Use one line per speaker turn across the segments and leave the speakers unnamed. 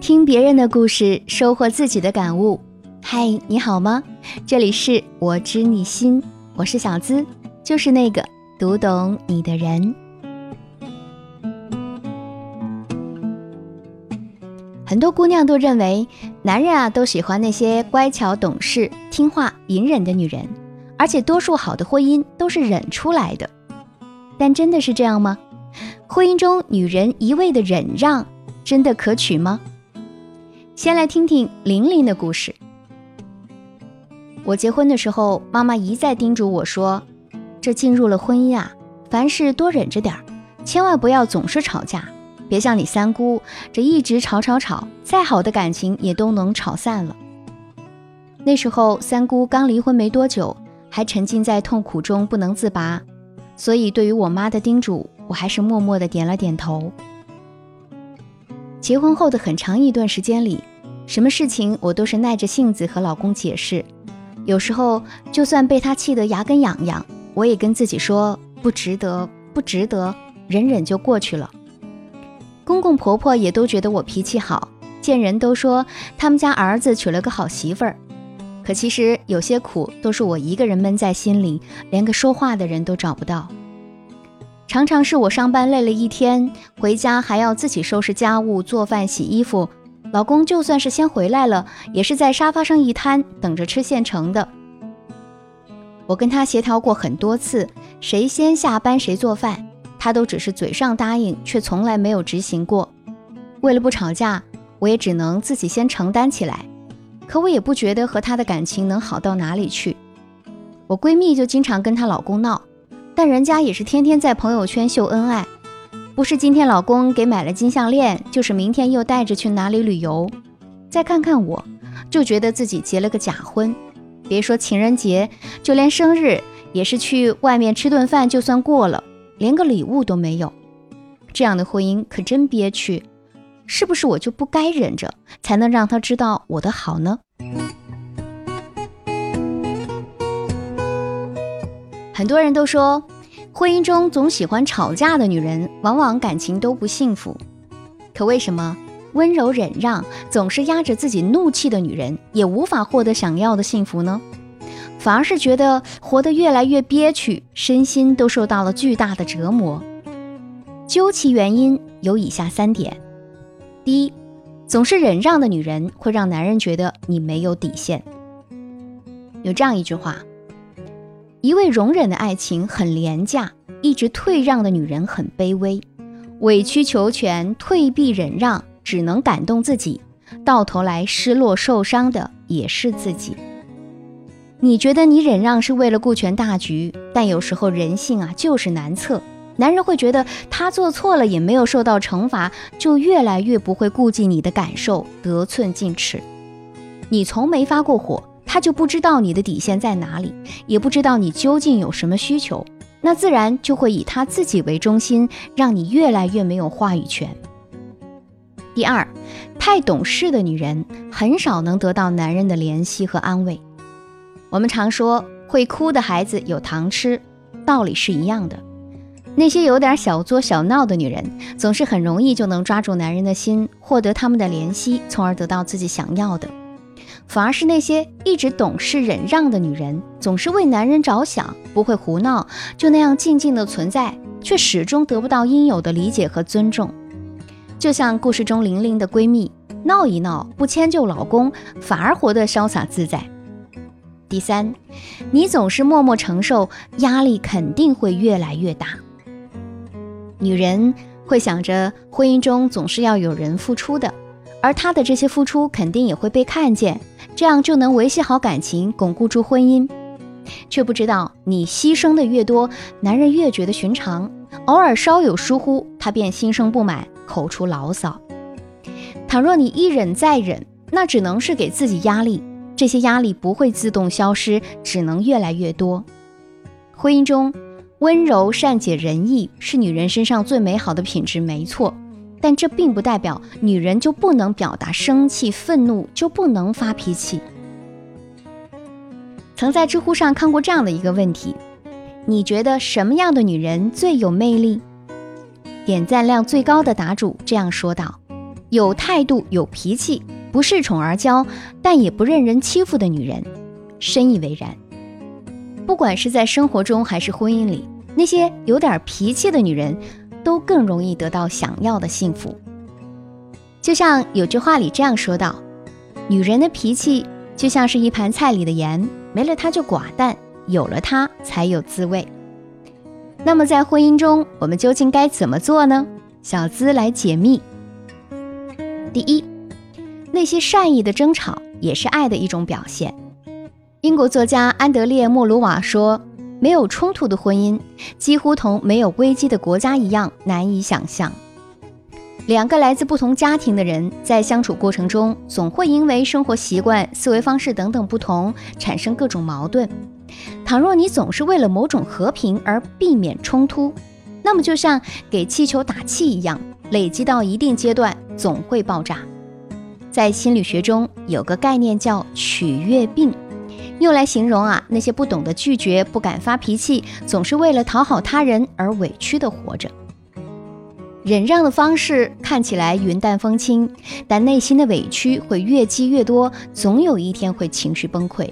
听别人的故事，收获自己的感悟。嗨，你好吗？这里是我知你心，我是小资，就是那个读懂你的人。很多姑娘都认为，男人啊都喜欢那些乖巧懂事、听话、隐忍的女人，而且多数好的婚姻都是忍出来的。但真的是这样吗？婚姻中女人一味的忍让，真的可取吗？先来听听玲玲的故事。我结婚的时候，妈妈一再叮嘱我说：“这进入了婚姻啊，凡事多忍着点儿，千万不要总是吵架。别像你三姑这一直吵吵吵，再好的感情也都能吵散了。”那时候三姑刚离婚没多久，还沉浸在痛苦中不能自拔，所以对于我妈的叮嘱，我还是默默的点了点头。结婚后的很长一段时间里。什么事情我都是耐着性子和老公解释，有时候就算被他气得牙根痒痒，我也跟自己说不值得，不值得，忍忍就过去了。公公婆婆也都觉得我脾气好，见人都说他们家儿子娶了个好媳妇儿。可其实有些苦都是我一个人闷在心里，连个说话的人都找不到。常常是我上班累了一天，回家还要自己收拾家务、做饭、洗衣服。老公就算是先回来了，也是在沙发上一瘫，等着吃现成的。我跟他协调过很多次，谁先下班谁做饭，他都只是嘴上答应，却从来没有执行过。为了不吵架，我也只能自己先承担起来。可我也不觉得和他的感情能好到哪里去。我闺蜜就经常跟她老公闹，但人家也是天天在朋友圈秀恩爱。不是今天老公给买了金项链，就是明天又带着去哪里旅游。再看看我，就觉得自己结了个假婚。别说情人节，就连生日也是去外面吃顿饭就算过了，连个礼物都没有。这样的婚姻可真憋屈。是不是我就不该忍着，才能让他知道我的好呢？很多人都说。婚姻中总喜欢吵架的女人，往往感情都不幸福。可为什么温柔忍让、总是压着自己怒气的女人，也无法获得想要的幸福呢？反而是觉得活得越来越憋屈，身心都受到了巨大的折磨。究其原因，有以下三点：第一，总是忍让的女人会让男人觉得你没有底线。有这样一句话。一味容忍的爱情很廉价，一直退让的女人很卑微，委曲求全、退避忍让，只能感动自己，到头来失落受伤的也是自己。你觉得你忍让是为了顾全大局，但有时候人性啊就是难测。男人会觉得他做错了也没有受到惩罚，就越来越不会顾及你的感受，得寸进尺。你从没发过火。他就不知道你的底线在哪里，也不知道你究竟有什么需求，那自然就会以他自己为中心，让你越来越没有话语权。第二，太懂事的女人很少能得到男人的怜惜和安慰。我们常说会哭的孩子有糖吃，道理是一样的。那些有点小作小闹的女人，总是很容易就能抓住男人的心，获得他们的怜惜，从而得到自己想要的。反而是那些一直懂事忍让的女人，总是为男人着想，不会胡闹，就那样静静的存在，却始终得不到应有的理解和尊重。就像故事中玲玲的闺蜜，闹一闹不迁就老公，反而活得潇洒自在。第三，你总是默默承受，压力肯定会越来越大。女人会想着婚姻中总是要有人付出的。而她的这些付出肯定也会被看见，这样就能维系好感情，巩固住婚姻。却不知道你牺牲的越多，男人越觉得寻常，偶尔稍有疏忽，他便心生不满，口出牢骚。倘若你一忍再忍，那只能是给自己压力，这些压力不会自动消失，只能越来越多。婚姻中，温柔、善解人意是女人身上最美好的品质，没错。但这并不代表女人就不能表达生气、愤怒，就不能发脾气。曾在知乎上看过这样的一个问题：你觉得什么样的女人最有魅力？点赞量最高的答主这样说道：“有态度、有脾气，不恃宠而骄，但也不任人欺负的女人，深以为然。不管是在生活中还是婚姻里，那些有点脾气的女人，都更容易得到想要的幸福。就像有句话里这样说道：“女人的脾气就像是一盘菜里的盐，没了它就寡淡，有了它才有滋味。”那么在婚姻中，我们究竟该怎么做呢？小资来解密。第一，那些善意的争吵也是爱的一种表现。英国作家安德烈·莫鲁瓦说：“没有冲突的婚姻，几乎同没有危机的国家一样难以想象。两个来自不同家庭的人在相处过程中，总会因为生活习惯、思维方式等等不同，产生各种矛盾。倘若你总是为了某种和平而避免冲突，那么就像给气球打气一样，累积到一定阶段总会爆炸。在心理学中有个概念叫取悦病。”用来形容啊那些不懂得拒绝、不敢发脾气、总是为了讨好他人而委屈的活着。忍让的方式看起来云淡风轻，但内心的委屈会越积越多，总有一天会情绪崩溃。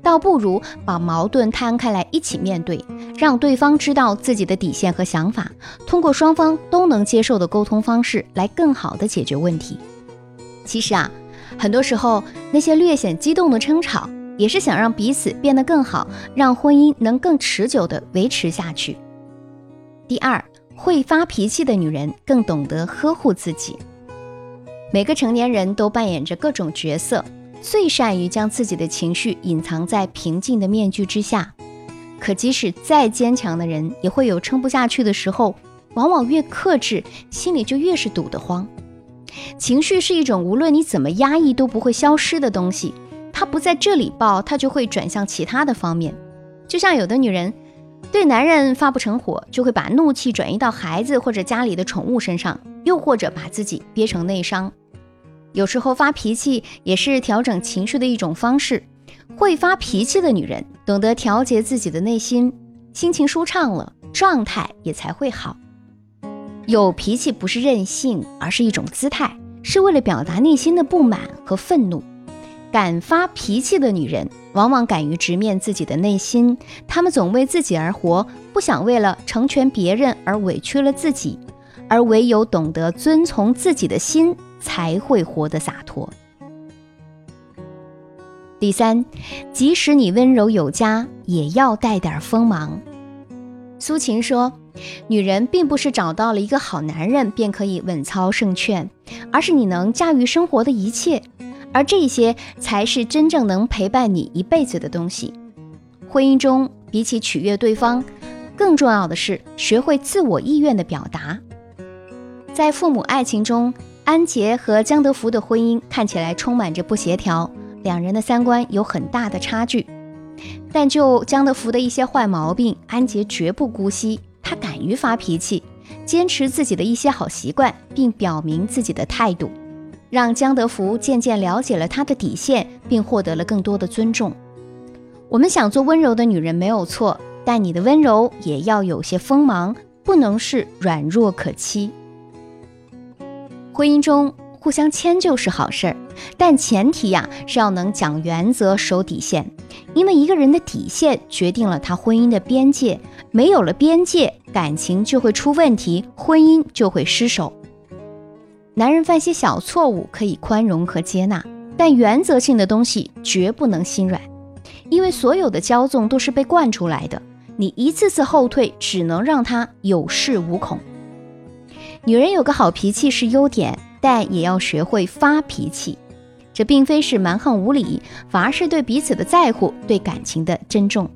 倒不如把矛盾摊开来一起面对，让对方知道自己的底线和想法，通过双方都能接受的沟通方式来更好的解决问题。其实啊，很多时候那些略显激动的争吵。也是想让彼此变得更好，让婚姻能更持久地维持下去。第二，会发脾气的女人更懂得呵护自己。每个成年人都扮演着各种角色，最善于将自己的情绪隐藏在平静的面具之下。可即使再坚强的人，也会有撑不下去的时候。往往越克制，心里就越是堵得慌。情绪是一种无论你怎么压抑都不会消失的东西。他不在这里爆，他就会转向其他的方面。就像有的女人对男人发不成火，就会把怒气转移到孩子或者家里的宠物身上，又或者把自己憋成内伤。有时候发脾气也是调整情绪的一种方式。会发脾气的女人懂得调节自己的内心，心情舒畅了，状态也才会好。有脾气不是任性，而是一种姿态，是为了表达内心的不满和愤怒。敢发脾气的女人，往往敢于直面自己的内心。她们总为自己而活，不想为了成全别人而委屈了自己。而唯有懂得遵从自己的心，才会活得洒脱。第三，即使你温柔有加，也要带点锋芒。苏秦说：“女人并不是找到了一个好男人便可以稳操胜券，而是你能驾驭生活的一切。”而这些才是真正能陪伴你一辈子的东西。婚姻中，比起取悦对方，更重要的是学会自我意愿的表达。在父母爱情中，安杰和江德福的婚姻看起来充满着不协调，两人的三观有很大的差距。但就江德福的一些坏毛病，安杰绝不姑息，他敢于发脾气，坚持自己的一些好习惯，并表明自己的态度。让江德福渐渐了解了他的底线，并获得了更多的尊重。我们想做温柔的女人没有错，但你的温柔也要有些锋芒，不能是软弱可欺。婚姻中互相迁就是好事儿，但前提呀是要能讲原则、守底线，因为一个人的底线决定了他婚姻的边界，没有了边界，感情就会出问题，婚姻就会失守。男人犯些小错误可以宽容和接纳，但原则性的东西绝不能心软，因为所有的骄纵都是被惯出来的。你一次次后退，只能让他有恃无恐。女人有个好脾气是优点，但也要学会发脾气。这并非是蛮横无理，反而是对彼此的在乎，对感情的珍重。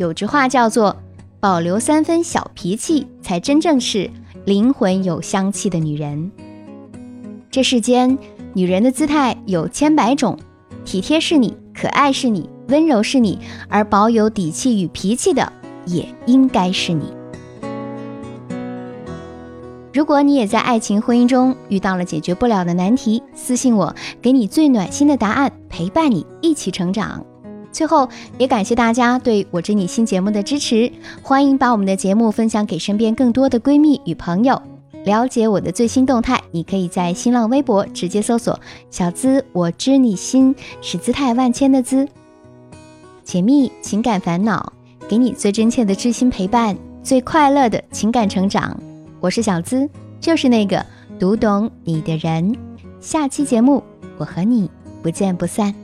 有句话叫做：“保留三分小脾气，才真正是灵魂有香气的女人。”这世间，女人的姿态有千百种，体贴是你，可爱是你，温柔是你，而保有底气与脾气的，也应该是你。如果你也在爱情婚姻中遇到了解决不了的难题，私信我，给你最暖心的答案，陪伴你一起成长。最后，也感谢大家对我知你新节目的支持，欢迎把我们的节目分享给身边更多的闺蜜与朋友。了解我的最新动态，你可以在新浪微博直接搜索“小资我知你心”，是姿态万千的“资”。解密情感烦恼，给你最真切的知心陪伴，最快乐的情感成长。我是小资，就是那个读懂你的人。下期节目，我和你不见不散。